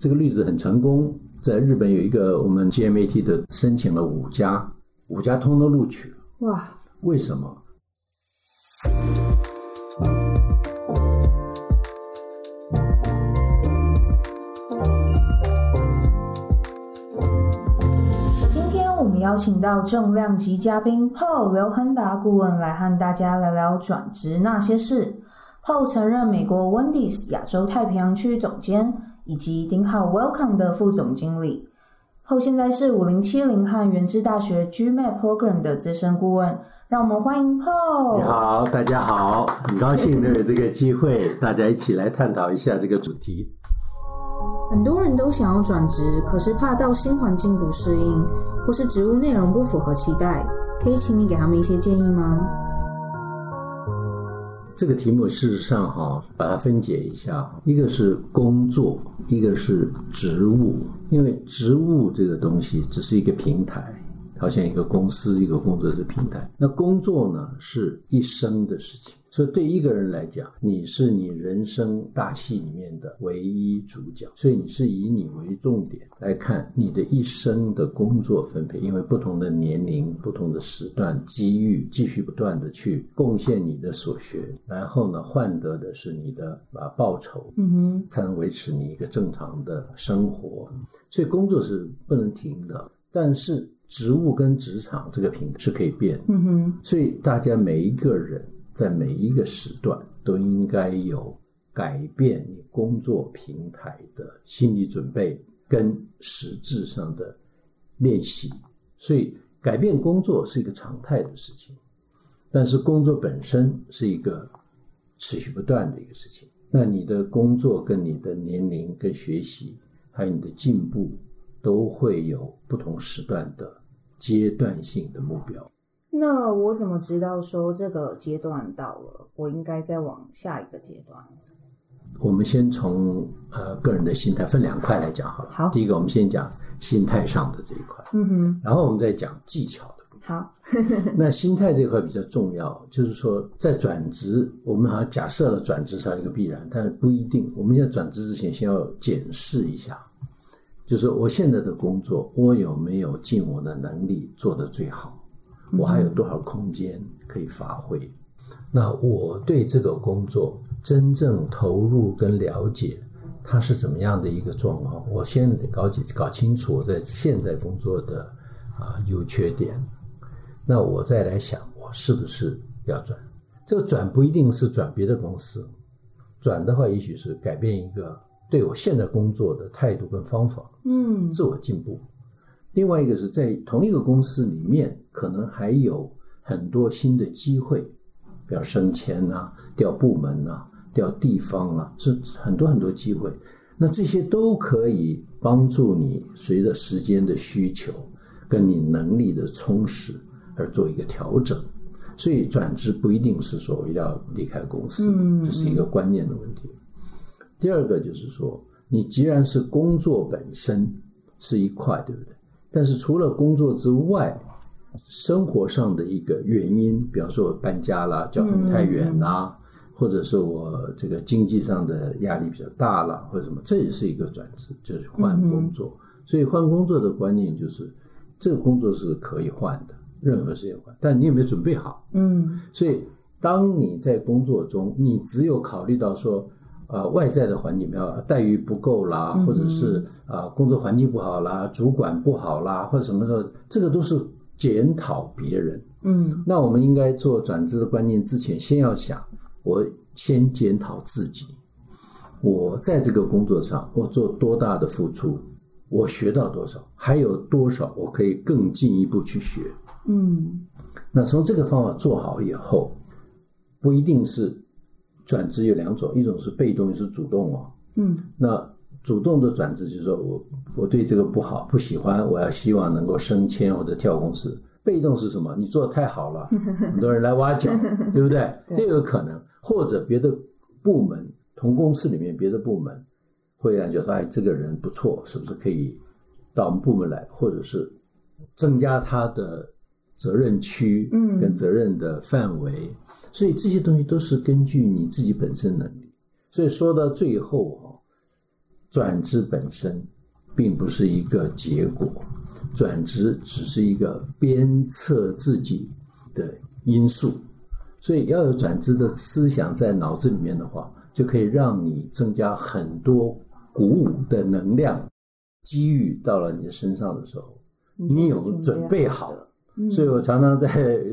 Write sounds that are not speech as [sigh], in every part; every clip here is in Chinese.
这个例子很成功，在日本有一个我们 GMAT 的申请了五家，五家通都录取了。哇，为什么？今天我们邀请到重量级嘉宾 Paul 刘亨达顾问来和大家聊聊转职那些事。Paul 曾任美国 Wendy's 亚洲太平洋区总监，以及顶好 Welcome 的副总经理。Paul 现在是五零七零和原知大学 GMAT Program 的资深顾问。让我们欢迎 Paul。你好，大家好，很高兴能有这个机会，大家一起来探讨一下这个主题。很多人都想要转职，可是怕到新环境不适应，或是职务内容不符合期待，可以请你给他们一些建议吗？这个题目事实上哈，把它分解一下，一个是工作，一个是职务。因为职务这个东西只是一个平台，好像一个公司、一个工作的平台。那工作呢，是一生的事情。所以对一个人来讲，你是你人生大戏里面的唯一主角，所以你是以你为重点来看你的一生的工作分配。因为不同的年龄、不同的时段、机遇，继续不断的去贡献你的所学，然后呢，换得的是你的啊报酬，嗯哼，才能维持你一个正常的生活。所以工作是不能停的，但是职务跟职场这个平台是可以变。嗯哼，所以大家每一个人。在每一个时段都应该有改变你工作平台的心理准备跟实质上的练习，所以改变工作是一个常态的事情，但是工作本身是一个持续不断的一个事情。那你的工作跟你的年龄、跟学习，还有你的进步，都会有不同时段的阶段性的目标。那我怎么知道说这个阶段到了，我应该再往下一个阶段？我们先从呃个人的心态分两块来讲好了。好，第一个我们先讲心态上的这一块，嗯哼，然后我们再讲技巧的部分。好，那心态这一块比较重要，就是说在转职，我们好像假设了转职是一个必然，但是不一定。我们在转职之前，先要检视一下，就是我现在的工作，我有没有尽我的能力做得最好。我还有多少空间可以发挥？那我对这个工作真正投入跟了解，它是怎么样的一个状况？我先搞解搞清楚我在现在工作的啊优缺点，那我再来想我是不是要转？这个转不一定是转别的公司，转的话也许是改变一个对我现在工作的态度跟方法，嗯，自我进步。另外一个是在同一个公司里面，可能还有很多新的机会，比如升迁啊、调部门啊、调地方啊，是很多很多机会。那这些都可以帮助你随着时间的需求跟你能力的充实而做一个调整。所以转职不一定是说要离开公司，这是一个观念的问题。第二个就是说，你既然是工作本身是一块，对不对？但是除了工作之外，生活上的一个原因，比方说我搬家啦，交通太远啦，或者是我这个经济上的压力比较大了，或者什么，这也是一个转职，就是换工作。所以换工作的观念就是，这个工作是可以换的，任何事情换，但你有没有准备好？嗯，所以当你在工作中，你只有考虑到说。啊，外在的环境，比如待遇不够啦，或者是啊工作环境不好啦，主管不好啦，或者什么的，这个都是检讨别人。嗯，那我们应该做转职的观念之前，先要想，我先检讨自己，我在这个工作上我做多大的付出，我学到多少，还有多少我可以更进一步去学。嗯，那从这个方法做好以后，不一定是。转职有两种，一种是被动，一种是主动哦。嗯，那主动的转职就是说我我对这个不好，不喜欢，我要希望能够升迁或者跳公司。被动是什么？你做的太好了，[laughs] 很多人来挖角，[laughs] 对不对？这有可能，或者别的部门同公司里面别的部门会让觉得哎，这个人不错，是不是可以到我们部门来，或者是增加他的责任区，嗯，跟责任的范围。所以这些东西都是根据你自己本身能力。所以说到最后啊，转职本身并不是一个结果，转职只是一个鞭策自己的因素。所以要有转职的思想在脑子里面的话，就可以让你增加很多鼓舞的能量，机遇到了你的身上的时候，你有准备好。所以我常常在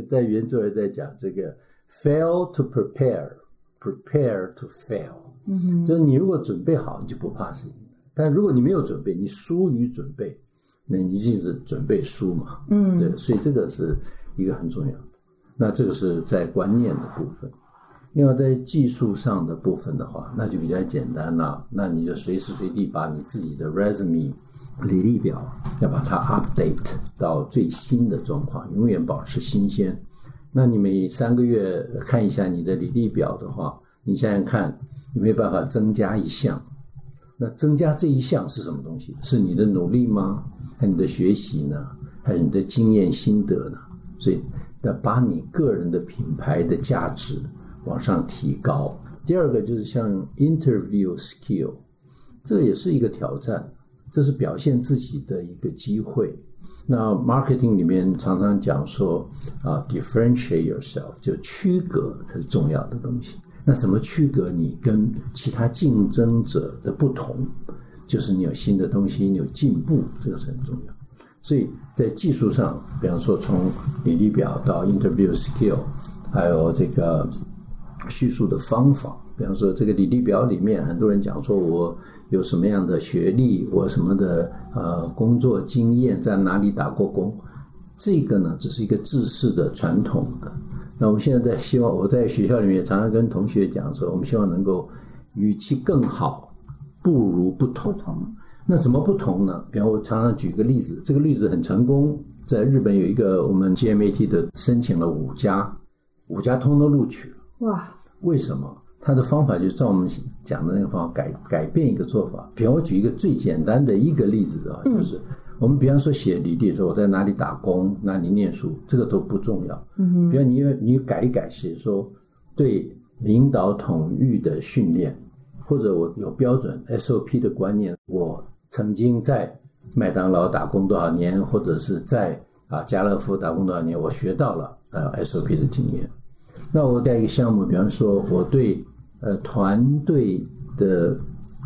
在原作也在讲这个 fail to prepare，prepare to fail。嗯就是你如果准备好，你就不怕事情；但如果你没有准备，你疏于准备，那你就是准备输嘛。嗯，对，所以这个是一个很重要的。那这个是在观念的部分，另外在技术上的部分的话，那就比较简单了。那你就随时随地把你自己的 resume 履历表要把它 update 到最新的状况，永远保持新鲜。那你每三个月看一下你的履历表的话，你想想看，有没有办法增加一项？那增加这一项是什么东西？是你的努力吗？还是你的学习呢？还是你的经验心得呢？所以。要把你个人的品牌的价值往上提高。第二个就是像 interview skill，这也是一个挑战，这是表现自己的一个机会。那 marketing 里面常常讲说啊，differentiate yourself，就区隔才是重要的东西。那怎么区隔你跟其他竞争者的不同？就是你有新的东西，你有进步，这个是很重要。所以在技术上，比方说从履历表到 interview skill，还有这个叙述的方法，比方说这个履历表里面，很多人讲说我有什么样的学历，我什么的呃工作经验，在哪里打过工，这个呢只是一个制式的传统的。那我们现在在希望我在学校里面常常跟同学讲说，我们希望能够与其更好，不如不同。那怎么不同呢？比方我常常举个例子，这个例子很成功，在日本有一个我们 GMAT 的申请了五家，五家通都录取了。哇！为什么？他的方法就照我们讲的那个方法改改变一个做法。比方我举一个最简单的一个例子啊，就是我们比方说写履历说我在哪里打工，哪里念书，这个都不重要。嗯哼。比方你你改一改写说对领导统御的训练，或者我有标准 SOP 的观念，我。曾经在麦当劳打工多少年，或者是在啊家乐福打工多少年，我学到了呃 SOP 的经验。那我在一个项目，比方说我对呃团队的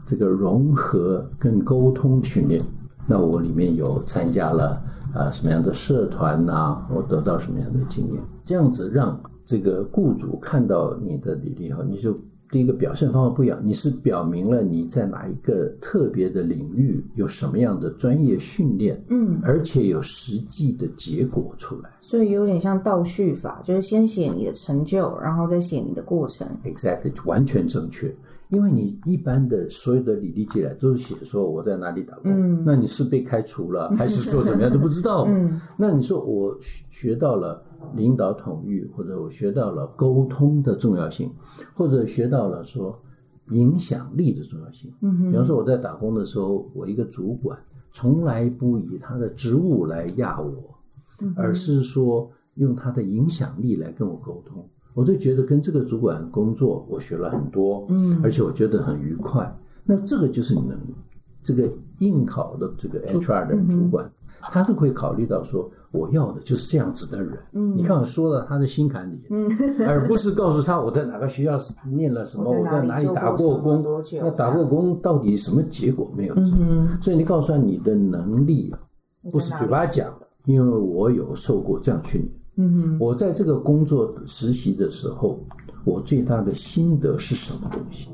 这个融合跟沟通训练，那我里面有参加了啊什么样的社团呐，我得到什么样的经验，这样子让这个雇主看到你的履历后，你就。第一个表现方法不一样，你是表明了你在哪一个特别的领域有什么样的专业训练，嗯，而且有实际的结果出来，所以有点像倒叙法，就是先写你的成就，然后再写你的过程。Exactly，完全正确。因为你一般的所有的履历进来都是写说我在哪里打工，那你是被开除了还是说怎么样都不知道。[laughs] 嗯那你说我学到了领导统御，或者我学到了沟通的重要性，或者学到了说影响力的重要性。嗯比方说我在打工的时候，我一个主管从来不以他的职务来压我，而是说用他的影响力来跟我沟通。我就觉得跟这个主管工作，我学了很多，嗯，而且我觉得很愉快。那这个就是你能这个应考的这个 HR 的主管，他都会考虑到说，我要的就是这样子的人。嗯，你看我说了他的心坎里，嗯，而不是告诉他我在哪个学校念了什么，[laughs] 我在哪里打过工，那打过工到底什么结果没有？嗯，所以你告诉他你的能力不是嘴巴讲的，因为我有受过这样训练。嗯，我在这个工作实习的时候，我最大的心得是什么东西？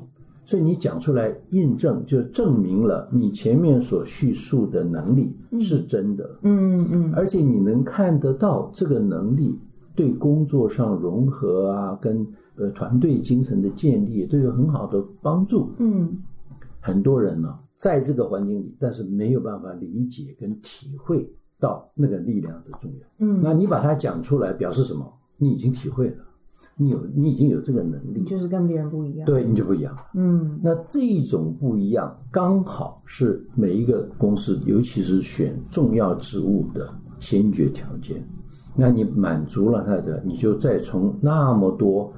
所以你讲出来印证，就证明了你前面所叙述的能力是真的。嗯嗯，而且你能看得到这个能力对工作上融合啊，跟呃团队精神的建立都有很好的帮助。嗯，很多人呢在这个环境里，但是没有办法理解跟体会。到那个力量的重要，嗯，那你把它讲出来，表示什么？你已经体会了，你有，你已经有这个能力，就是跟别人不一样，对，你就不一样，嗯，那这一种不一样，刚好是每一个公司，尤其是选重要职务的先决条件。那你满足了他的，你就再从那么多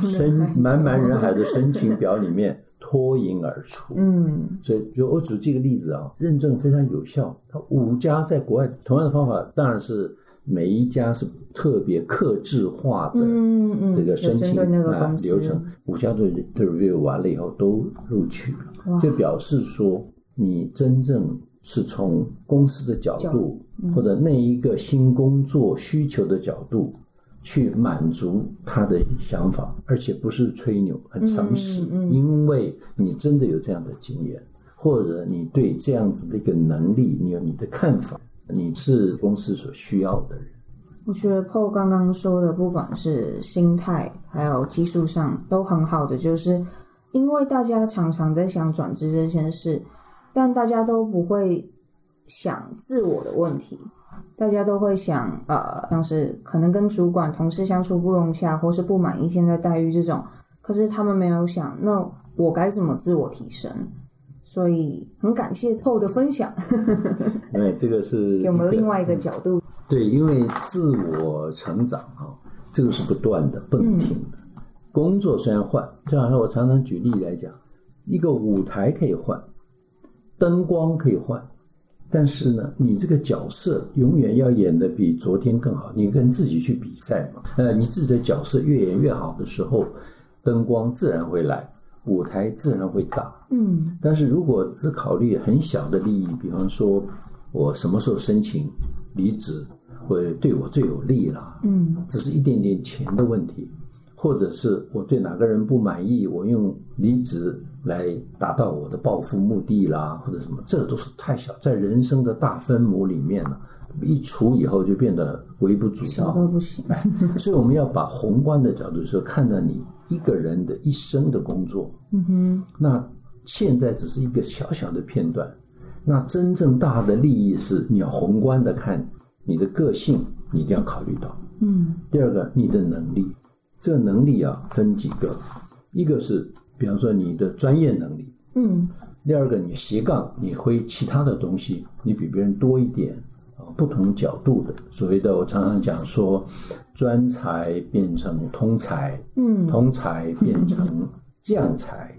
申茫茫人海的申请表里面脱颖而出。嗯所以，就我举这个例子啊，认证非常有效。它五家在国外同样的方法，当然是每一家是特别克制化的这个申请啊流程，五家都都 review 完了以后都录取了，就表示说你真正是从公司的角度嗯。或者那一个新工作需求的角度去满足他的想法，而且不是吹牛，很诚实，嗯。因为你真的有这样的经验，或者你对这样子的一个能力，你有你的看法，你是公司所需要的人。我觉得 Paul 刚刚说的，不管是心态还有技术上都很好的，就是因为大家常常在想转职这件事，但大家都不会想自我的问题，大家都会想呃，像是可能跟主管、同事相处不融洽，或是不满意现在待遇这种，可是他们没有想，那我该怎么自我提升？所以很感谢 Paul 的分享，因为这个是给我们另外一个角度。对，因为自我成长啊，这个是不断的、不能停的。工作虽然换，就好像我常常举例来讲，一个舞台可以换，灯光可以换，但是呢，你这个角色永远要演的比昨天更好。你跟自己去比赛嘛，呃，你自己的角色越演越好的时候，灯光自然会来，舞台自然会大。嗯但是如果只考虑很小的利益，比方说我什么时候申请离职会对我最有利啦，嗯只是一点点钱的问题，或者是我对哪个人不满意，我用离职来达到我的报复目的啦，或者什么，这都是太小，在人生的大分母里面呢，一除以后就变得微不足小道。到不行。[laughs] 所以我们要把宏观的角度说，看到你一个人的一生的工作，嗯哼。那现在只是一个小小的片段，那真正大的利益是你要宏观的看你的个性，你一定要考虑到。嗯。第二个，你的能力，这个能力啊分几个，一个是比方说你的专业能力，嗯。第二个你斜杠，你会其他的东西，你比别人多一点啊，不同角度的。所谓的我常常讲说，专才变成通才，嗯。通才变成将才，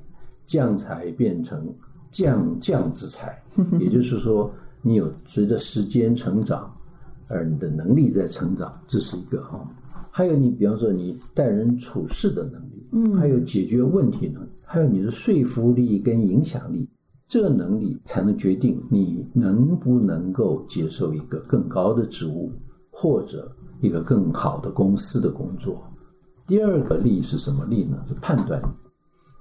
将才变成将将之才。[laughs] 也就是说，你有随着时间成长，而你的能力在成长，这是一个哈。还有你，比方说你待人处事的能力，嗯，还有解决问题能力，还有你的说服力跟影响力，这个能力才能决定你能不能够接受一个更高的职务，或者一个更好的公司的工作。第二个力是什么力呢？是判断力，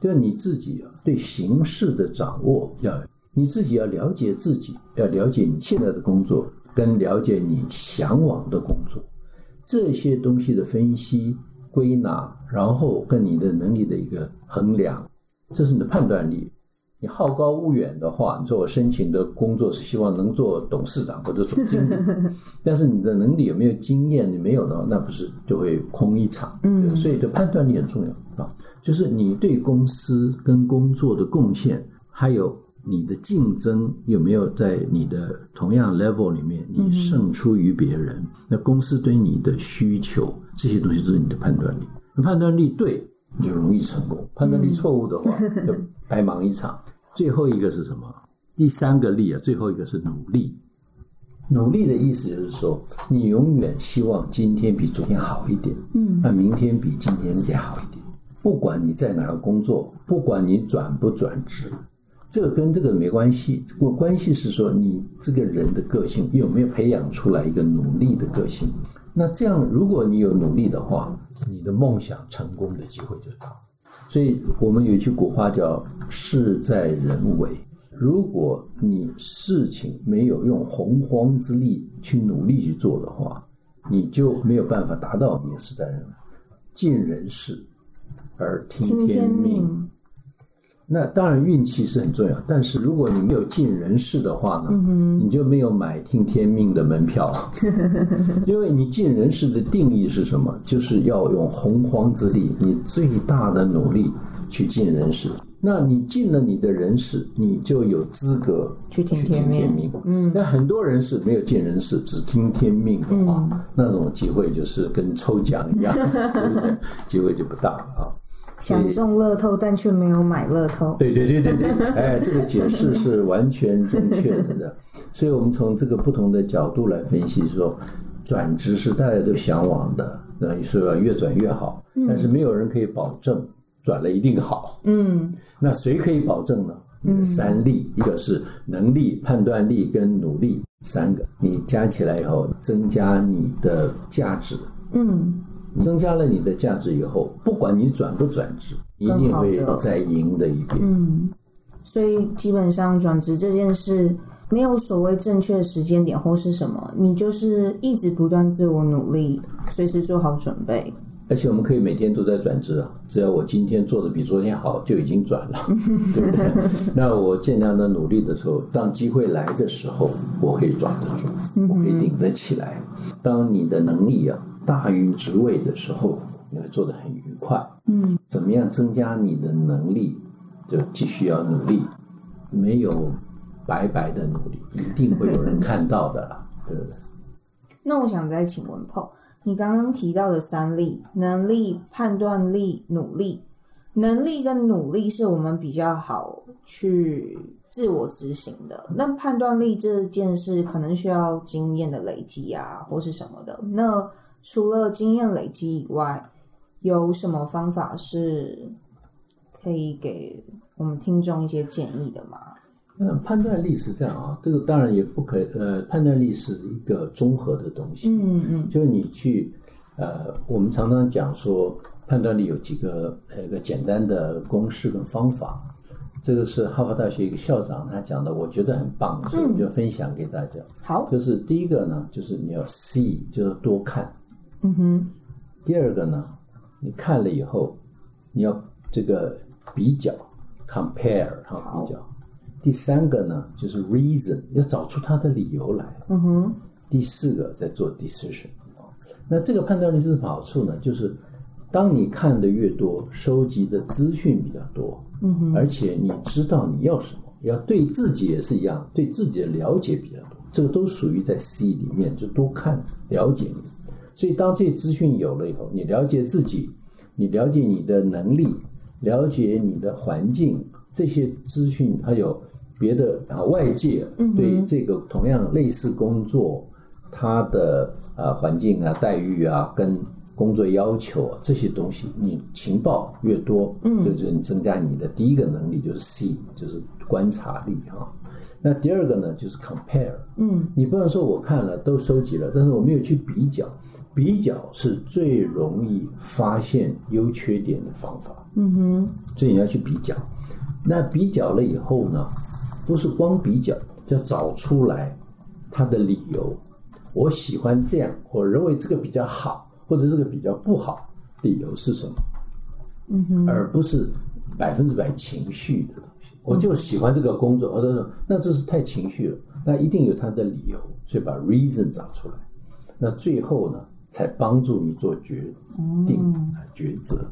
就是你自己啊对形势的掌握要你自己要了解自己，要了解你现在的工作，跟了解你向往的工作，这些东西的分析归纳，然后跟你的能力的一个衡量，这是你的判断力。你好高骛远的话，你说我申请的工作是希望能做董事长或者总经理，[laughs] 但是你的能力有没有经验？你没有的话，那不是就会空一场。嗯，所以这判断力很重要啊，就是你对公司跟工作的贡献，还有你的竞争有没有在你的同样 level 里面，你胜出于别人？那公司对你的需求，这些东西都是你的判断力。判断力对，你就容易成功；判断力错误的话，[laughs] 就白忙一场。最后一个是什么？第三个力啊，最后一个是努力。努力的意思就是说，你永远希望今天比昨天好一点，嗯，那明天比今天也好一点。不管你在哪儿工作，不管你转不转职，这个跟这个没关系。我关系是说，你这个人的个性有没有培养出来一个努力的个性？那这样，如果你有努力的话，你的梦想成功的机会就大。所以我们有一句古话叫“事在人为”。如果你事情没有用洪荒之力去努力去做的话，你就没有办法达到你的事在人为。尽人事而听天命。命，那当然运气是很重要，但是如果你没有尽人事的话呢，你就没有买听天命的门票，[laughs] 因为你尽人事的定义是什么？就是要用洪荒之力，你最大的努力去尽人事。那你尽了你的人事，你就有资格去听天命。嗯，那很多人是没有尽人事，只听天命的话，那种机会就是跟抽奖一样，[laughs] 对不对？机会就不大了啊。想中乐透，但却没有买乐透。对对对对对，哎，这个解释是完全正确的。所以我们从这个不同的角度来分析，说转职是大家都向往的，那说越转越好，但是没有人可以保证转了一定好。嗯，[laughs] 那谁可以保证呢？三力，一个是能力、判断力跟努力，三个你加起来以后，增加你的价值。嗯，增加了你的价值以后，不管你转不转职，一定会再赢的一遍。嗯，所以基本上转职这件事没有所谓正确的时间点或是什么，你就是一直不断自我努力，随时做好准备。而且我们可以每天都在转职啊，只要我今天做的比昨天好，就已经转了，[laughs] 对不对？那我尽量的努力的时候，当机会来的时候，我可以抓得住，我可以顶得起来。当你的能力啊大于职位的时候，你会做得很愉快。嗯，怎么样增加你的能力，就继续要努力，没有白白的努力，一定会有人看到的啦，[laughs] 对不对？那我想再请问 Paul。你刚刚提到的三力：能力、判断力、努力。能力跟努力是我们比较好去自我执行的。那判断力这件事可能需要经验的累积啊，或是什么的。那除了经验累积以外，有什么方法是可以给我们听众一些建议的吗？那判断力是这样啊，这个当然也不可呃，判断力是一个综合的东西。嗯嗯，就是你去呃，我们常常讲说判断力有几个呃一个简单的公式跟方法。这个是哈佛大学一个校长他讲的，我觉得很棒，所以我就分享给大家。好，就是第一个呢，就是你要 see，就是多看。嗯哼。第二个呢，你看了以后，你要这个比较 compare 哈，比较。第三个呢，就是 reason，要找出它的理由来。嗯哼。第四个在做 decision 啊。那这个判断力是什么好处呢？就是当你看的越多，收集的资讯比较多，嗯哼，而且你知道你要什么，要对自己也是一样，对自己的了解比较多，这个都属于在 C 里面，就多看了解你。所以当这些资讯有了以后，你了解自己，你了解你的能力，了解你的环境。这些资讯还有别的啊，外界对这个同样类似工作，它的啊环境啊、待遇啊、跟工作要求啊这些东西，你情报越多，嗯，就是你增加你的第一个能力就是 C，就是观察力哈。那第二个呢，就是 compare，嗯，你不能说我看了都收集了，但是我没有去比较，比较是最容易发现优缺点的方法，嗯哼，所以你要去比较。那比较了以后呢，不是光比较，要找出来它的理由。我喜欢这样，我认为这个比较好，或者这个比较不好，理由是什么？嗯哼，而不是百分之百情绪的东西。我就喜欢这个工作，或者说那这是太情绪了，那一定有他的理由，所以把 reason 找出来。那最后呢，才帮助你做决定、抉择。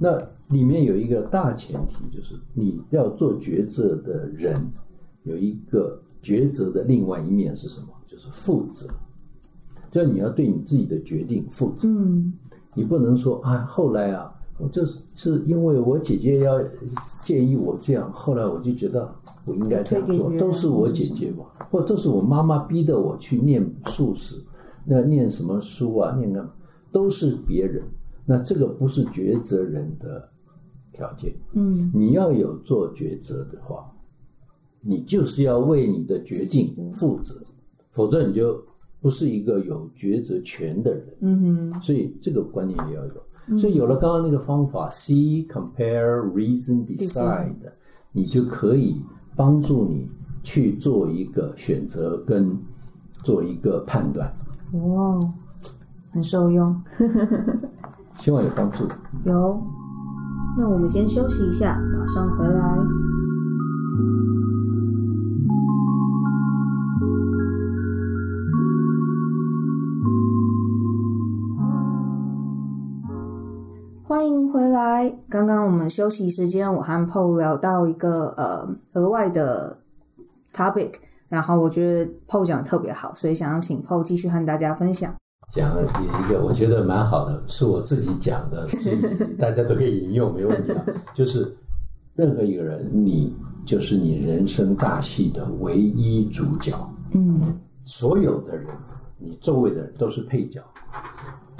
那里面有一个大前提，就是你要做抉择的人，有一个抉择的另外一面是什么？就是负责，就你要对你自己的决定负责。嗯，你不能说啊，后来啊，我就是是因为我姐姐要建议我这样，后来我就觉得我应该这样做，都是我姐姐吧，或都是我妈妈逼的我去念硕士，那念什么书啊，念干嘛，都是别人。那这个不是抉择人的条件，嗯，你要有做抉择的话，你就是要为你的决定负责，否则你就不是一个有抉择权的人，嗯哼，所以这个观念也要有，所以有了刚刚那个方法，see、compare、reason、decide，你就可以帮助你去做一个选择跟做一个判断，哇，很受用。希望有帮助。有，那我们先休息一下，马上回来。欢迎回来。刚刚我们休息时间，我和 Paul 聊到一个呃额外的 topic，然后我觉得 Paul 讲的特别好，所以想要请 Paul 继续和大家分享。讲了一个我觉得蛮好的，是我自己讲的，所以大家都可以引用，没问题啊。[laughs] 就是任何一个人，你就是你人生大戏的唯一主角。嗯所有的人，你周围的人都是配角。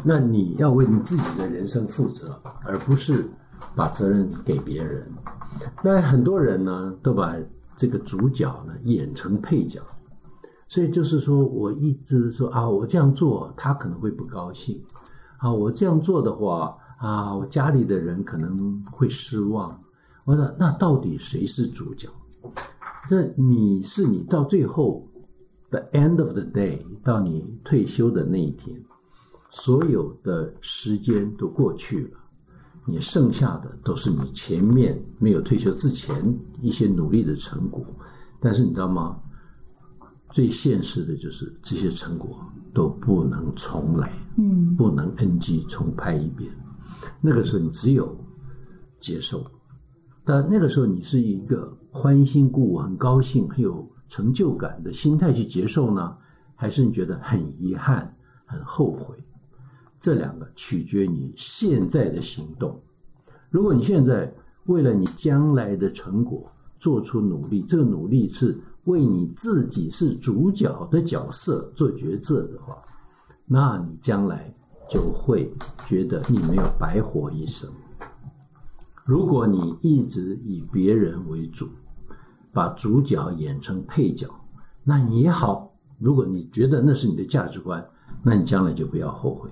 那你要为你自己的人生负责，而不是把责任给别人。那很多人呢，都把这个主角呢演成配角，所以就是说我一直说啊，我这样做他可能会不高兴啊，我这样做的话啊，我家里的人可能会失望。我说那到底谁是主角？这你是你到最后 the end of the day，到你退休的那一天，所有的时间都过去了，你剩下的都是你前面没有退休之前一些努力的成果。但是你知道吗？最现实的就是这些成果都不能重来，嗯不能 NG 重拍一遍。那个时候你只有接受，但那个时候你是一个欢欣鼓舞、很高兴、很有成就感的心态去接受呢，还是你觉得很遗憾、很后悔？这两个取决于你现在的行动。如果你现在为了你将来的成果做出努力，这个努力是为你自己是主角的角色做决策的话，那你将来就会觉得你没有白活一生。如果你一直以别人为主，把主角演成配角，那也好。如果你觉得那是你的价值观，那你将来就不要后悔。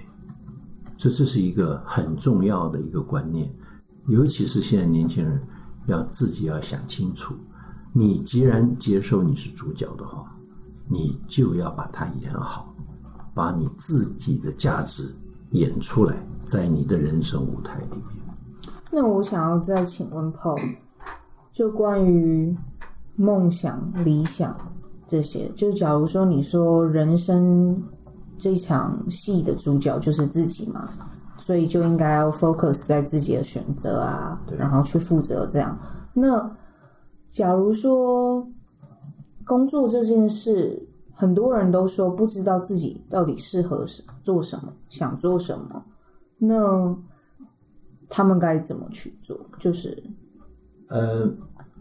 这这是一个很重要的一个观念，尤其是现在年轻人要自己要想清楚。你既然接受你是主角的话，你就要把它演好，把你自己的价值演出来，在你的人生舞台里面。那我想要再请问 Paul，就关于梦想、理想这些，就假如说你说人生这场戏的主角就是自己嘛，所以就应该要 focus 在自己的选择啊，然后去负责这样。那假如说工作这件事，很多人都说不知道自己到底适合什做什么，想做什么，那他们该怎么去做？就是呃，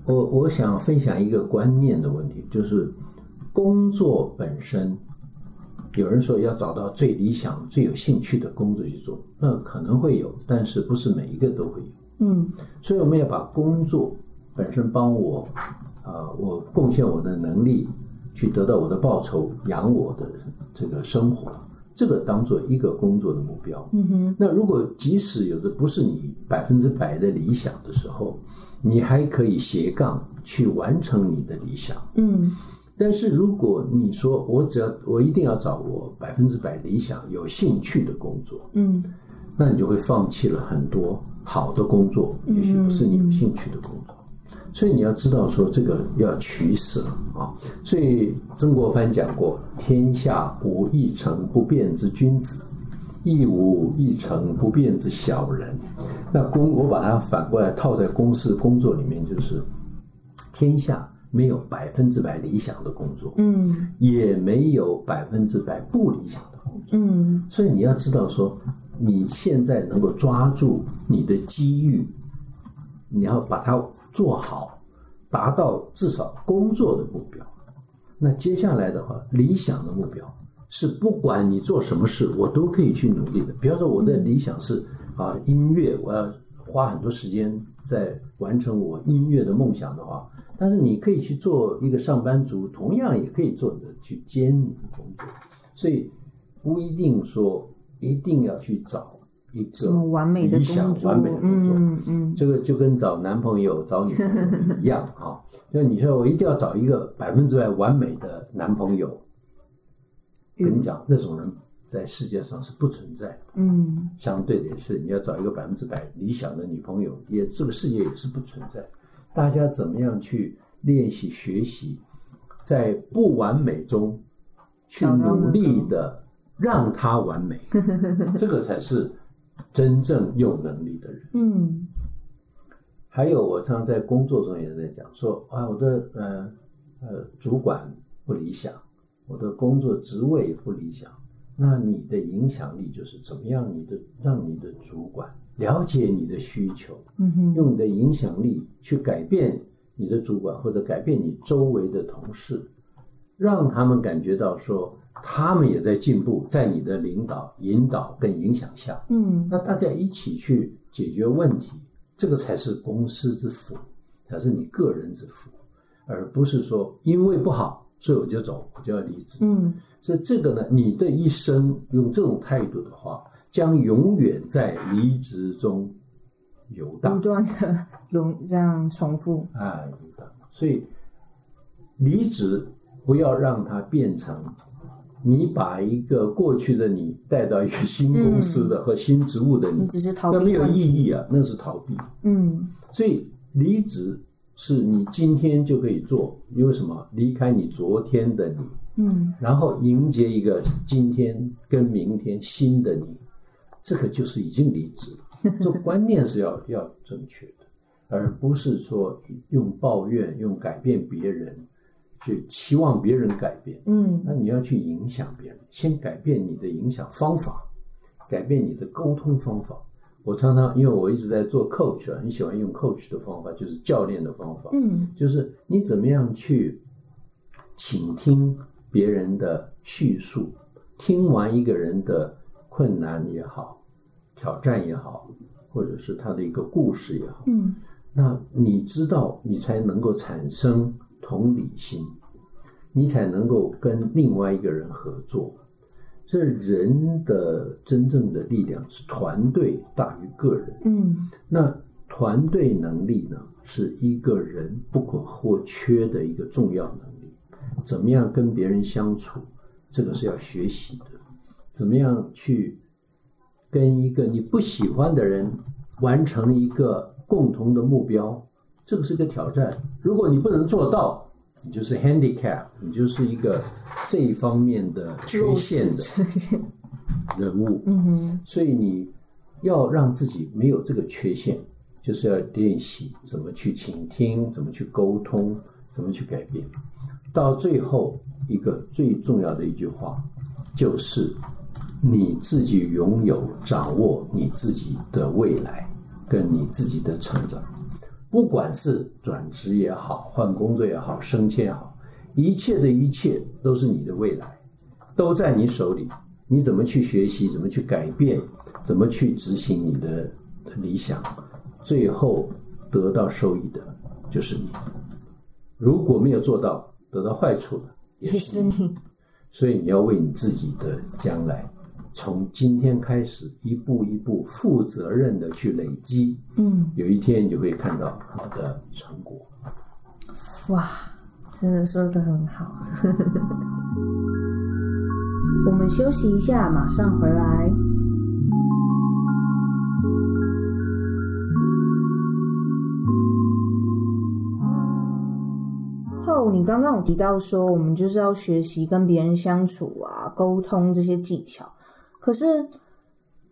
我我想分享一个观念的问题，就是工作本身，有人说要找到最理想、最有兴趣的工作去做，那可能会有，但是不是每一个都会有。嗯所以我们要把工作本身帮我，啊、我贡献我的能力，去得到我的报酬，养我的这个生活，这个当做一个工作的目标。嗯哼那如果即使有的不是你百分之百的理想的时候，你还可以斜杠去完成你的理想。嗯但是如果你说我只要我一定要找我百分之百理想、有兴趣的工作，嗯那你就会放弃了很多好的工作，也许不是你有兴趣的工作。所以你要知道说这个要取舍啊。所以曾国藩讲过：“天下无一成不变之君子，亦无一成不变之小人。”那公我把它反过来套在公司工作里面，就是天下没有百分之百理想的工作，嗯也没有百分之百不理想的工作。嗯所以你要知道说，你现在能够抓住你的机遇，你要把它做好，达到至少工作的目标。那接下来的话，理想的目标是不管你做什么事，我都可以去努力的。比方说，我的理想是啊，音乐，我要花很多时间在完成我音乐的梦想的话，但是你可以去做一个上班族，同样也可以做你的去兼你的工作。所以不一定说一定要去找一个什么完美的理想工作？完美的工作。嗯嗯这个就跟找男朋友、找女朋友一样啊。[laughs] 就你说我一定要找一个百分之百完美的男朋友，跟你讲，那种人在世界上是不存在的。嗯相对的也是，你要找一个百分之百理想的女朋友，也这个世界也是不存在。大家怎么样去练习学习，在不完美中去努力的让它完美，[laughs] 这个才是真正有能力的人。嗯还有，我常常在工作中也在讲说啊，我的呃呃主管不理想，我的工作职位不理想，那你的影响力就是怎么样？你的让你的主管了解你的需求，嗯哼，用你的影响力去改变你的主管或者改变你周围的同事，让他们感觉到说他们也在进步，在你的领导、引导跟影响下，嗯那大家一起去解决问题，这个才是公司之福，才是你个人之福，而不是说因为不好，所以我就走，我就要离职。嗯所以这个呢，你的一生用这种态度的话，将永远在离职中游荡不断的容这样重复，啊，游荡。所以离职不要让它变成你把一个过去的你带到一个新公司的和新职务的你，你只是逃那没有意义啊，那是逃避。嗯所以离职是你今天就可以做，因为什么？离开你昨天的你，嗯然后迎接一个今天跟明天新的你，这个就是已经离职了。[laughs] 这观念是要要正确的，而不是说用抱怨、用改变别人去期望别人改变。嗯那你要去影响别人，先改变你的影响方法，改变你的沟通方法。我常常因为我一直在做 coach，很喜欢用 coach 的方法，就是教练的方法。嗯就是你怎么样去倾听别人的叙述，听完一个人的困难也好、挑战也好，或者是他的一个故事也好，嗯那你知道，你才能够产生同理心，你才能够跟另外一个人合作。这人的真正的力量是团队大于个人。嗯那团队能力呢，是一个人不可或缺的一个重要能力。怎么样跟别人相处，这个是要学习的。怎么样去跟一个你不喜欢的人完成一个共同的目标，这个是个挑战。如果你不能做到，你就是 handicap，你就是一个这一方面的缺陷的人物。嗯哼所以你要让自己没有这个缺陷，就是要练习怎么去倾听，怎么去沟通，怎么去改变。到最后一个最重要的一句话，就是你自己拥有、掌握你自己的未来，跟你自己的成长。不管是转职也好，换工作也好，升迁也好，一切的一切都是你的未来，都在你手里。你怎么去学习，怎么去改变，怎么去执行你的理想，最后得到收益的就是你。如果没有做到，得到坏处的也也是你。是你，[laughs] 所以你要为你自己的将来，从今天开始一步一步负责任的去累积，嗯有一天你就会看到好的成果。哇，真的说的很好。[laughs] 我们休息一下，马上回来。后，你刚刚有提到说，我们就是要学习跟别人相处啊、沟通这些技巧。可是，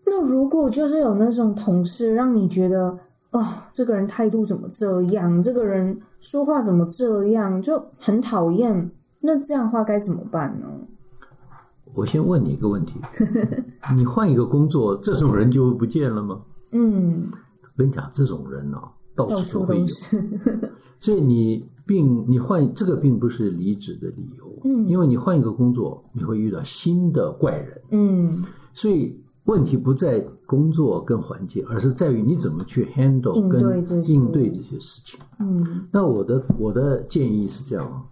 那如果就是有那种同事，让你觉得哦，这个人态度怎么这样？这个人说话怎么这样？就很讨厌。那这样的话该怎么办呢？我先问你一个问题：你换一个工作，这种人就会不见了吗？嗯，我跟你讲，这种人哦，到到处处都会有。[laughs] 所以你并你换这个并不是离职的理由，嗯因为你换一个工作，你会遇到新的怪人，嗯所以问题不在工作跟环境，而是在于你怎么去 handle 跟应对这些事情。嗯那我的我的建议是这样啊，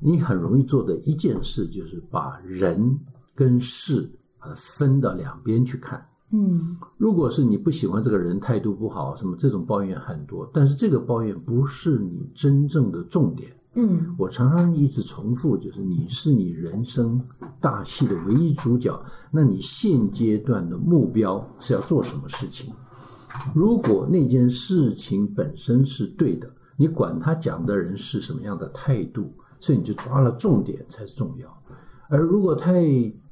你很容易做的一件事就是把人跟事呃分到两边去看。嗯如果是你不喜欢这个人，态度不好，什么这种抱怨很多，但是这个抱怨不是你真正的重点。嗯我常常一直重复，就是你是你人生大戏的唯一主角，那你现阶段的目标是要做什么事情？如果那件事情本身是对的，你管他讲的人是什么样的态度，所以你就抓了重点才是重要。而如果太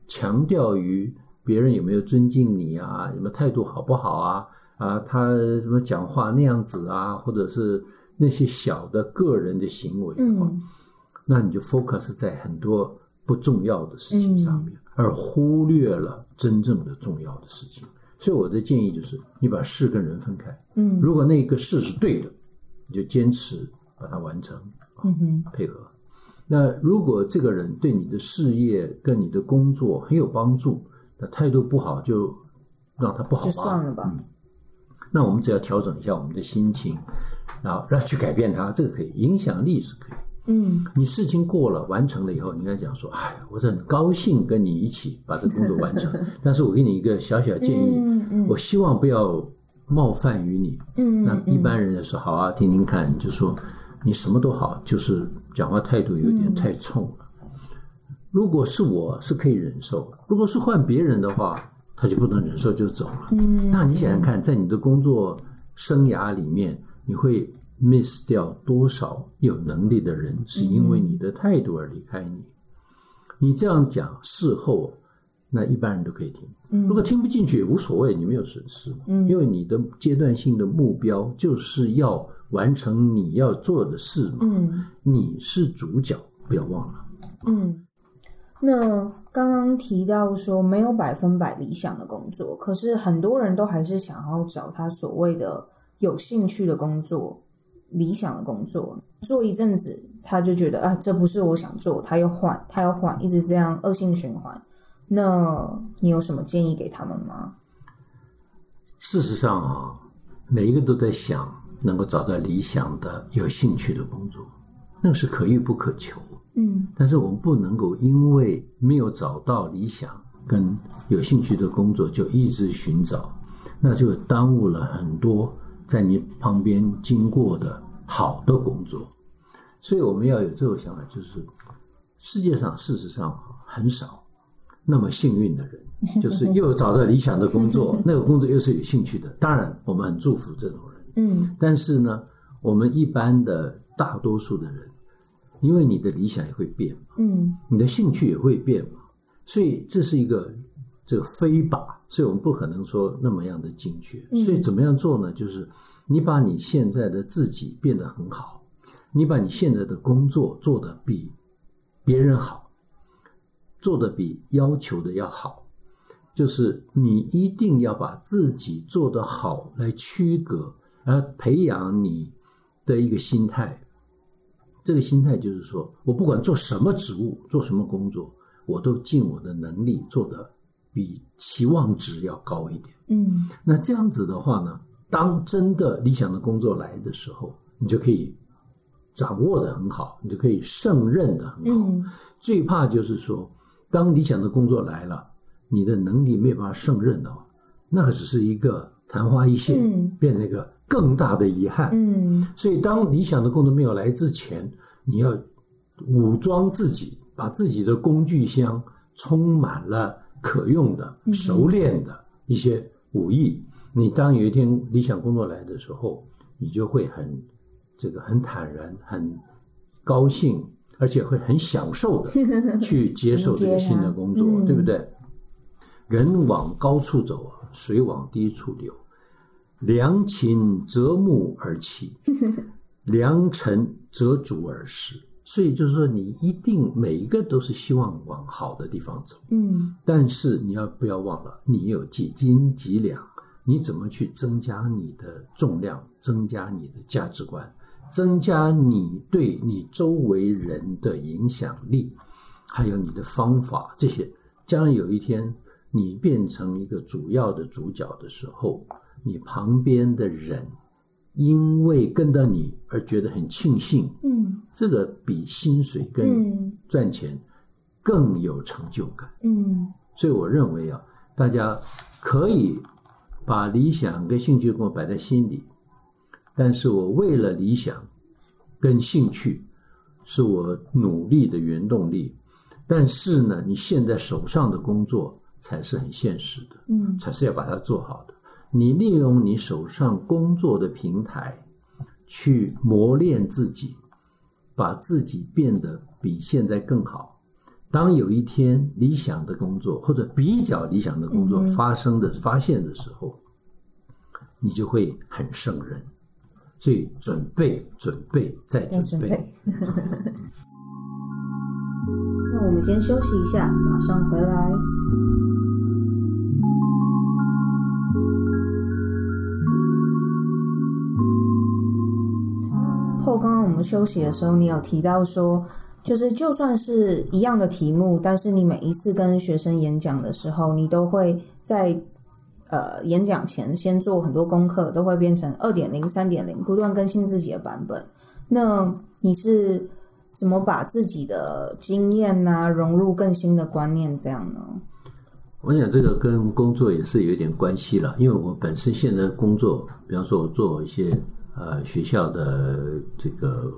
强调于别人有没有尊敬你啊，有没有态度好不好啊，啊，他什么讲话那样子啊，或者是那些小的个人的行为的话，嗯那你就 focus 在很多不重要的事情上面，而忽略了真正的重要的事情。所以我的建议就是，你把事跟人分开。嗯，如果那个事是对的，你就坚持把它完成，嗯哼，配合。那如果这个人对你的事业跟你的工作很有帮助，那态度不好就让他不好就吧。算了吧。那我们只要调整一下我们的心情，然后让去改变他，这个可以，影响力是可以。嗯你事情过了，完成了以后，你跟他讲说：“哎，我是很高兴跟你一起把这个工作完成，[laughs] 但是我给你一个小小建议，嗯嗯我希望不要冒犯于你。”嗯那一般人也说：“好啊，听听看。”就说你什么都好，就是讲话态度有点太冲了。如果是我是可以忍受，如果是换别人的话，他就不能忍受就走了。嗯那你想想看，在你的工作生涯里面，你会 miss 掉多少有能力的人，是因为你的态度而离开你？你这样讲，事后那一般人都可以听。如果听不进去也无所谓，你没有损失嘛。因为你的阶段性的目标就是要完成你要做的事嘛。嗯你是主角，不要忘了。嗯。那刚刚提到说没有百分百理想的工作，可是很多人都还是想要找他所谓的有兴趣的工作、理想的工作，做一阵子他就觉得啊，这不是我想做，他又换，他又换，一直这样恶性循环。那你有什么建议给他们吗？事实上啊，每一个都在想能够找到理想的、有兴趣的工作，那是可遇不可求。嗯但是我们不能够因为没有找到理想跟有兴趣的工作，就一直寻找，那就耽误了很多在你旁边经过的好的工作。所以我们要有这种想法，就是世界上事实上很少那么幸运的人，[laughs] 就是又找到理想的工作，[laughs] 那个工作又是有兴趣的。当然，我们很祝福这种人。嗯但是呢，我们一般的大多数的人，因为你的理想也会变嘛，嗯你的兴趣也会变嘛，所以这是一个这个非靶，所以我们不可能说那么样的精确。所以怎么样做呢？就是你把你现在的自己变得很好，你把你现在的工作做得比别人好，做得比要求的要好。就是你一定要把自己做得好来区隔，而培养你的一个心态。这个心态就是说，我不管做什么职务，做什么工作，我都尽我的能力做的比期望值要高一点。嗯那这样子的话呢，当真的理想的工作来的时候，你就可以掌握的很好，你就可以胜任的很好。嗯最怕就是说，当理想的工作来了，你的能力没有办法胜任的话，那可只是一个昙花一现，嗯变成一个更大的遗憾。嗯所以，当理想的工作没有来之前，你要武装自己，把自己的工具箱充满了可用的、熟练的一些武艺。你当有一天理想工作来的时候，你就会很这个很坦然、很高兴，而且会很享受的 [laughs] 去接受这个新的工作，对不对？人往高处走啊，水往低处流。良禽择木而栖，[laughs] 良辰择主而食。所以就是说，你一定每一个都是希望往好的地方走，嗯但是你要不要忘了，你有几斤几两，你怎么去增加你的重量，增加你的价值观，增加你对你周围人的影响力，还有你的方法，这些将有一天你变成一个主要的主角的时候，你旁边的人因为跟到你而觉得很庆幸，嗯这个比薪水跟嗯赚钱更有成就感。嗯所以我认为啊，大家可以把理想跟兴趣跟我摆在心里，但是我为了理想跟兴趣，是我努力的原动力。但是呢，你现在手上的工作才是很现实的，嗯才是要把它做好的。你利用你手上工作的平台，去磨练自己，把自己变得比现在更好。当有一天理想的工作或者比较理想的工作发生的、发现的时候，你就会很胜任。所以准备、准备再准备。准备。[laughs] 那我们先休息一下，马上回来。后刚刚我们休息的时候，你有提到说，就是就算是一样的题目，但是你每一次跟学生演讲的时候，你都会在呃演讲前先做很多功课，都会变成二点零、三点零，不断更新自己的版本。那你是怎么把自己的经验呐、融入更新的观念这样呢？我想这个跟工作也是有一点关系了，因为我本身现在工作，比方说我做一些呃学校的这个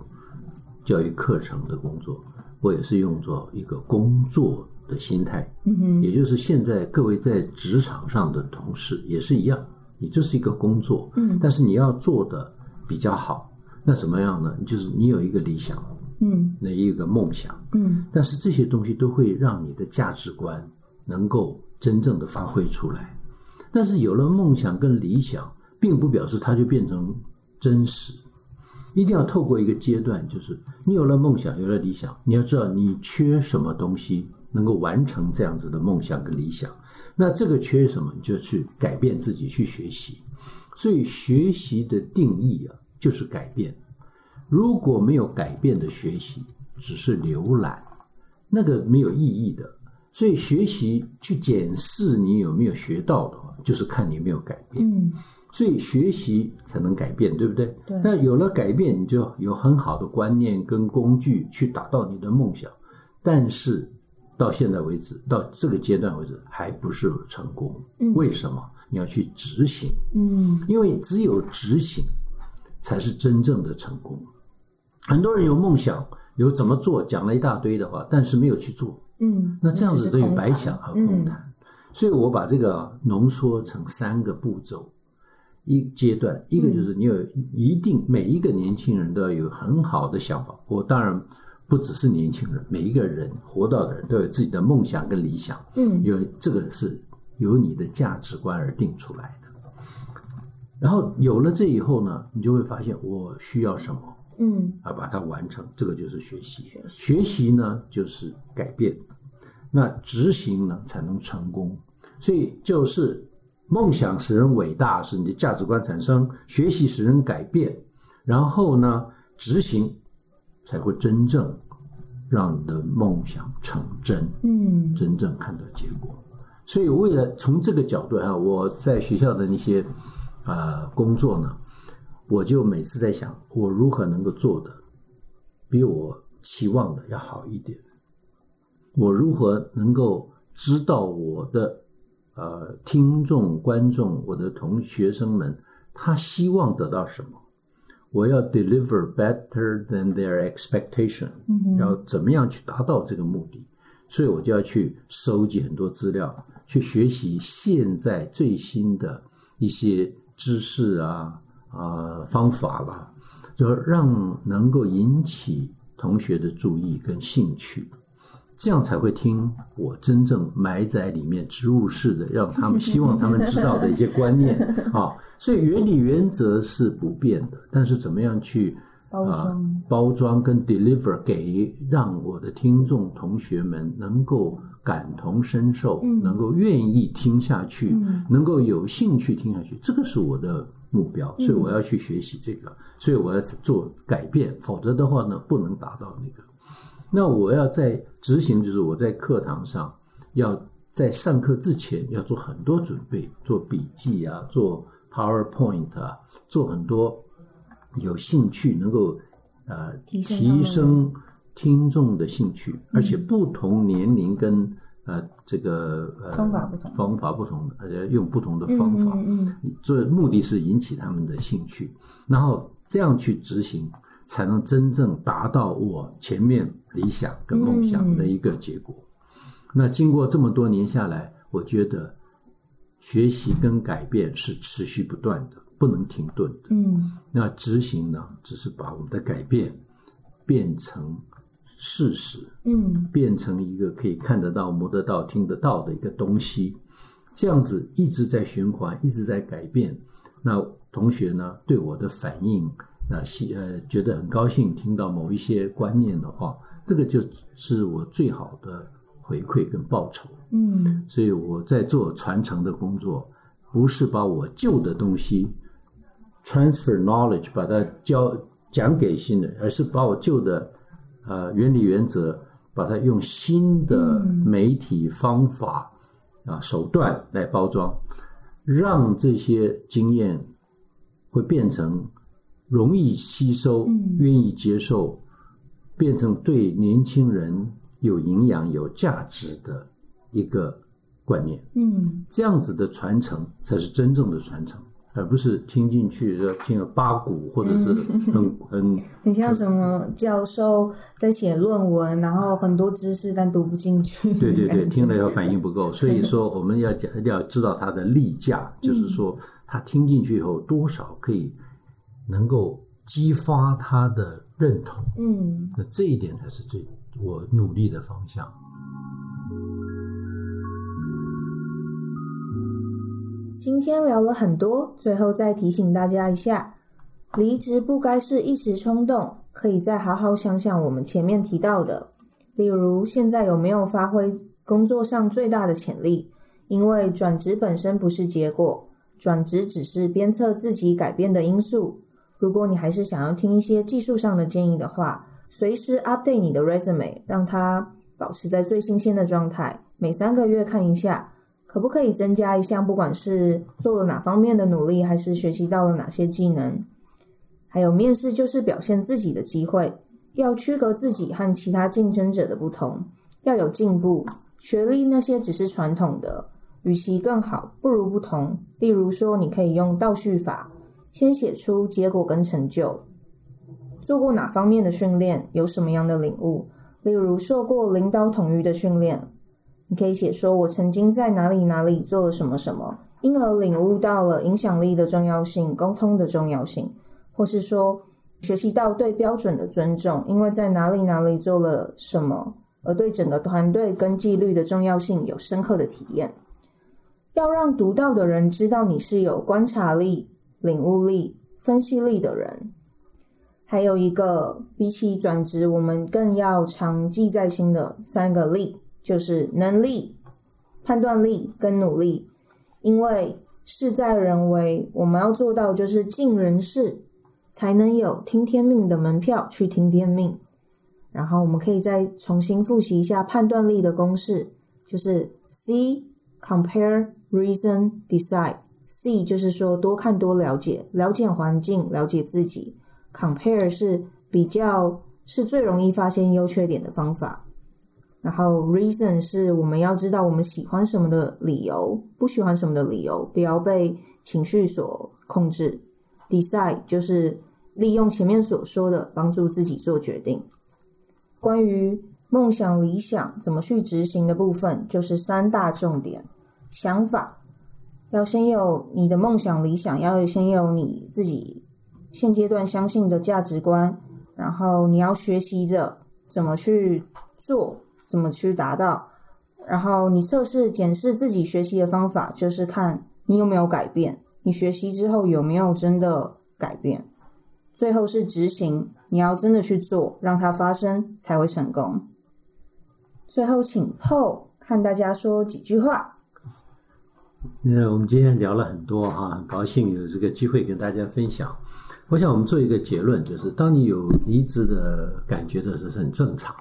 教育课程的工作，我也是用作一个工作的心态，嗯哼，也就是现在各位在职场上的同事也是一样，你这是一个工作，嗯，但是你要做的比较好，那怎么样呢？就是你有一个理想，嗯，那一个梦想，嗯，但是这些东西都会让你的价值观能够真正的发挥出来。但是有了梦想跟理想，并不表示它就变成真实。一定要透过一个阶段，就是你有了梦想，有了理想，你要知道你缺什么东西能够完成这样子的梦想跟理想。那这个缺什么，你就去改变自己，去学习。所以学习的定义啊，就是改变。如果没有改变的学习，只是浏览，那个没有意义的。所以学习去检视你有没有学到的，就是看你有没有改变。嗯所以学习才能改变，对不对？对那有了改变，你就有很好的观念跟工具去达到你的梦想。但是到现在为止，到这个阶段为止，还不是成功。为什么？你要去执行，嗯因为只有执行才是真正的成功。很多人有梦想，有怎么做，讲了一大堆的话，但是没有去做。嗯，那这样子等于白讲和空谈。所以我把这个浓缩成三个步骤，一阶段，一个就是你有一定每一个年轻人都要有很好的想法。我当然不只是年轻人，每一个人活到的人都有自己的梦想跟理想。嗯，有这个是由你的价值观而定出来的。然后有了这以后呢，你就会发现我需要什么。嗯啊，把它完成，这个就是学习。学习学习呢，就是改变；那执行呢，才能成功。所以就是梦想使人伟大，使你的价值观产生；学习使人改变，然后呢，执行才会真正让你的梦想成真，嗯真正看到结果。所以，为了从这个角度哈，我在学校的那些啊、呃工作呢，我就每次在想，我如何能够做的比我期望的要好一点？我如何能够知道我的呃听众、观众、我的同学生们，他希望得到什么？我要 deliver better than their expectation，要怎么样去达到这个目的？所以我就要去收集很多资料，去学习现在最新的一些知识啊啊、方法啦，就让能够引起同学的注意跟兴趣，这样才会听我真正埋在里面植入式的，让他们希望他们知道的一些观念 [laughs] 啊。所以原理原则是不变的，但是怎么样去包装啊、包装跟 deliver 给让我的听众同学们能够感同身受，能够愿意听下去，能够有兴趣听下去，这个是我的目标，所以我要去学习这个，所以我要做改变，否则的话呢，不能达到那个。那我要在执行，就是我在课堂上要在上课之前要做很多准备，做笔记啊，做 PowerPoint 啊，做很多有兴趣能够呃提升听众的兴趣，而且不同年龄跟呃这个呃方法不同。方法不同的，而且用不同的方法，嗯这目的是引起他们的兴趣，然后这样去执行，才能真正达到我前面理想跟梦想的一个结果。那经过这么多年下来，我觉得学习跟改变是持续不断的，不能停顿的。嗯那执行呢，只是把我们的改变变成事实，嗯变成一个可以看得到、摸得到、听得到的一个东西，这样子一直在循环，一直在改变。那同学呢，对我的反应，那喜呃觉得很高兴，听到某一些观念的话，这个就是我最好的回馈跟报酬。嗯所以我在做传承的工作，不是把我旧的东西 transfer knowledge 把它教讲给新人，而是把我旧的呃原理原则，把它用新的媒体方法啊手段来包装，让这些经验会变成容易吸收、愿意接受，变成对年轻人有营养、有价值的一个观念。嗯这样子的传承才是真正的传承，而不是听进去就听了八股或者是很 [laughs] 很很像什么教授在写论文，然后很多知识但读不进去。对对对，听了以后反应不够，[laughs] 所以说我们要讲要知道它的例价，就是说他听进去以后多少可以能够激发他的认同，嗯那这一点才是最我努力的方向。今天聊了很多，最后再提醒大家一下，离职不该是一时冲动，可以再好好想想我们前面提到的，例如现在有没有发挥工作上最大的潜力？因为转职本身不是结果，转职只是鞭策自己改变的因素。如果你还是想要听一些技术上的建议的话，随时 update 你的 resume，让它保持在最新鲜的状态，每三个月看一下。可不可以增加一项，不管是做了哪方面的努力，还是学习到了哪些技能？还有面试就是表现自己的机会，要区隔自己和其他竞争者的不同，要有进步。学历那些只是传统的，与其更好，不如不同。例如说，你可以用倒叙法，先写出结果跟成就，做过哪方面的训练，有什么样的领悟。例如受过领导统御的训练，你可以写说，我曾经在哪里哪里做了什么什么，因而领悟到了影响力的重要性、沟通的重要性，或是说学习到对标准的尊重，因为在哪里哪里做了什么，而对整个团队跟纪律的重要性有深刻的体验。要让读到的人知道你是有观察力、领悟力、分析力的人。还有一个，比起转职，我们更要常记在心的三个力。就是能力、判断力跟努力，因为事在人为，我们要做到就是尽人事，才能有听天命的门票去听天命。然后我们可以再重新复习一下判断力的公式，就是 C compare reason decide。C 就是说多看多了解，了解环境，了解自己。Compare 是比较，是最容易发现优缺点的方法。然后 reason 是我们要知道我们喜欢什么的理由，不喜欢什么的理由，不要被情绪所控制。decide 就是利用前面所说的，帮助自己做决定。关于梦想理想怎么去执行的部分，就是三大重点：想法要先有你的梦想理想，要先有你自己现阶段相信的价值观，然后你要学习的怎么去做。怎么去达到？然后你测试、检视自己学习的方法，就是看你有没有改变，你学习之后有没有真的改变。最后是执行，你要真的去做，让它发生才会成功。最后，请 Paul 和大家说几句话。那我们今天聊了很多哈，很高兴有这个机会跟大家分享。我想我们做一个结论，就是当你有离职的感觉的时候是很正常。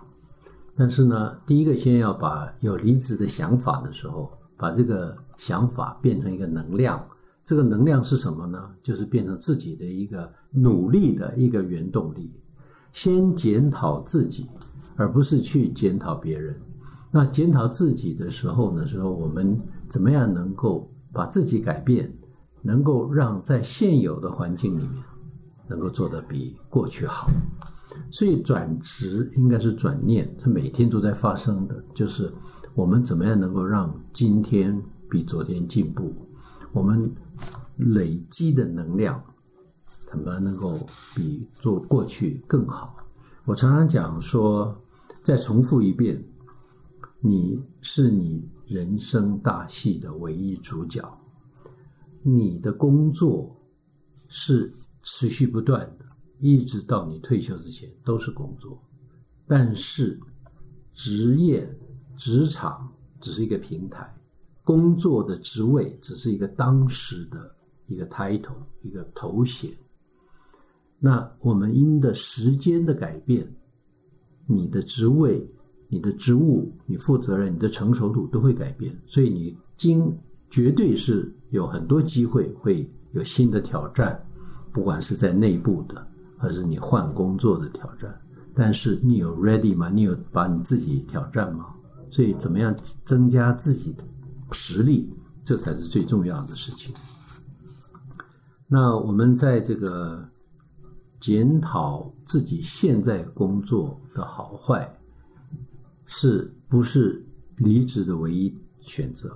但是呢，第一个先要把有离职的想法的时候，把这个想法变成一个能量。这个能量是什么呢？就是变成自己的一个努力的一个原动力。先检讨自己，而不是去检讨别人。那检讨自己的时候呢，时候我们怎么样能够把自己改变，能够让在现有的环境里面能够做得比过去好。所以转职应该是转念，它每天都在发生的，就是我们怎么样能够让今天比昨天进步，我们累积的能量怎么能够比做过去更好。我常常讲说，再重复一遍，你是你人生大戏的唯一主角，你的工作是持续不断的。一直到你退休之前都是工作，但是职业职场只是一个平台，工作的职位只是一个当时的一个 title 一个头衔。那我们因的时间的改变，你的职位、你的职务、你负责任、你的成熟度都会改变，所以你经绝对是有很多机会会有新的挑战，不管是在内部的，还是你换工作的挑战。但是你有 ready 吗？你有把你自己挑战吗？所以怎么样增加自己的实力，这才是最重要的事情。那我们在这个。检讨自己现在工作的好坏，是不是离职的唯一选择？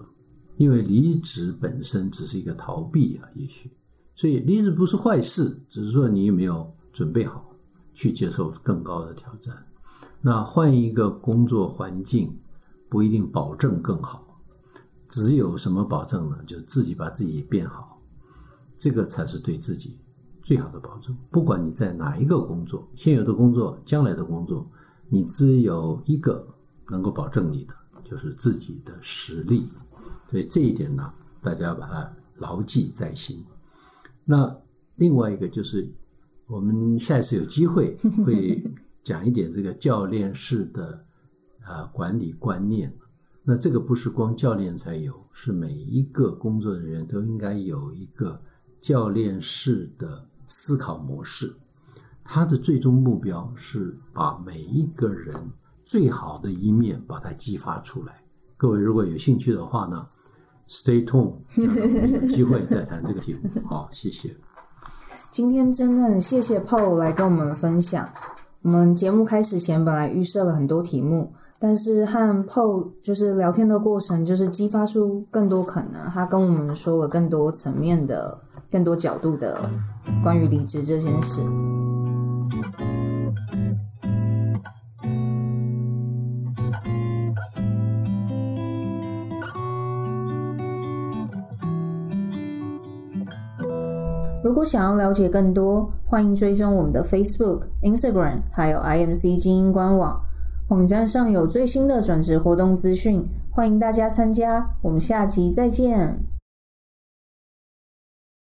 因为离职本身只是一个逃避啊，也许，所以离职不是坏事，只是说你有没有准备好去接受更高的挑战。那换一个工作环境不一定保证更好，只有什么保证呢？就自己把自己变好，这个才是对自己。最好的保证，不管你在哪一个工作，现有的工作、将来的工作，你只有一个能够保证你的，就是自己的实力。所以这一点呢，大家把它牢记在心。那另外一个就是，我们下一次有机会会讲一点这个教练式的啊管理观念。那这个不是光教练才有，是每一个工作人员都应该有一个教练式的。思考模式，他的最终目标是把每一个人最好的一面把它激发出来。各位如果有兴趣的话呢，Stay tuned，有机会再谈这个题目。好，[laughs] 谢谢。今天真的很谢谢 Paul 来跟我们分享。我们节目开始前本来预设了很多题目。但是和 Paul 就是聊天的过程，就是激发出更多可能。他跟我们说了更多层面的、更多角度的关于离职这件事。如果想要了解更多，欢迎追踪我们的 Facebook、Instagram，还有 IMC 精英官网。网站上有最新的转职活动资讯，欢迎大家参加。我们下集再见。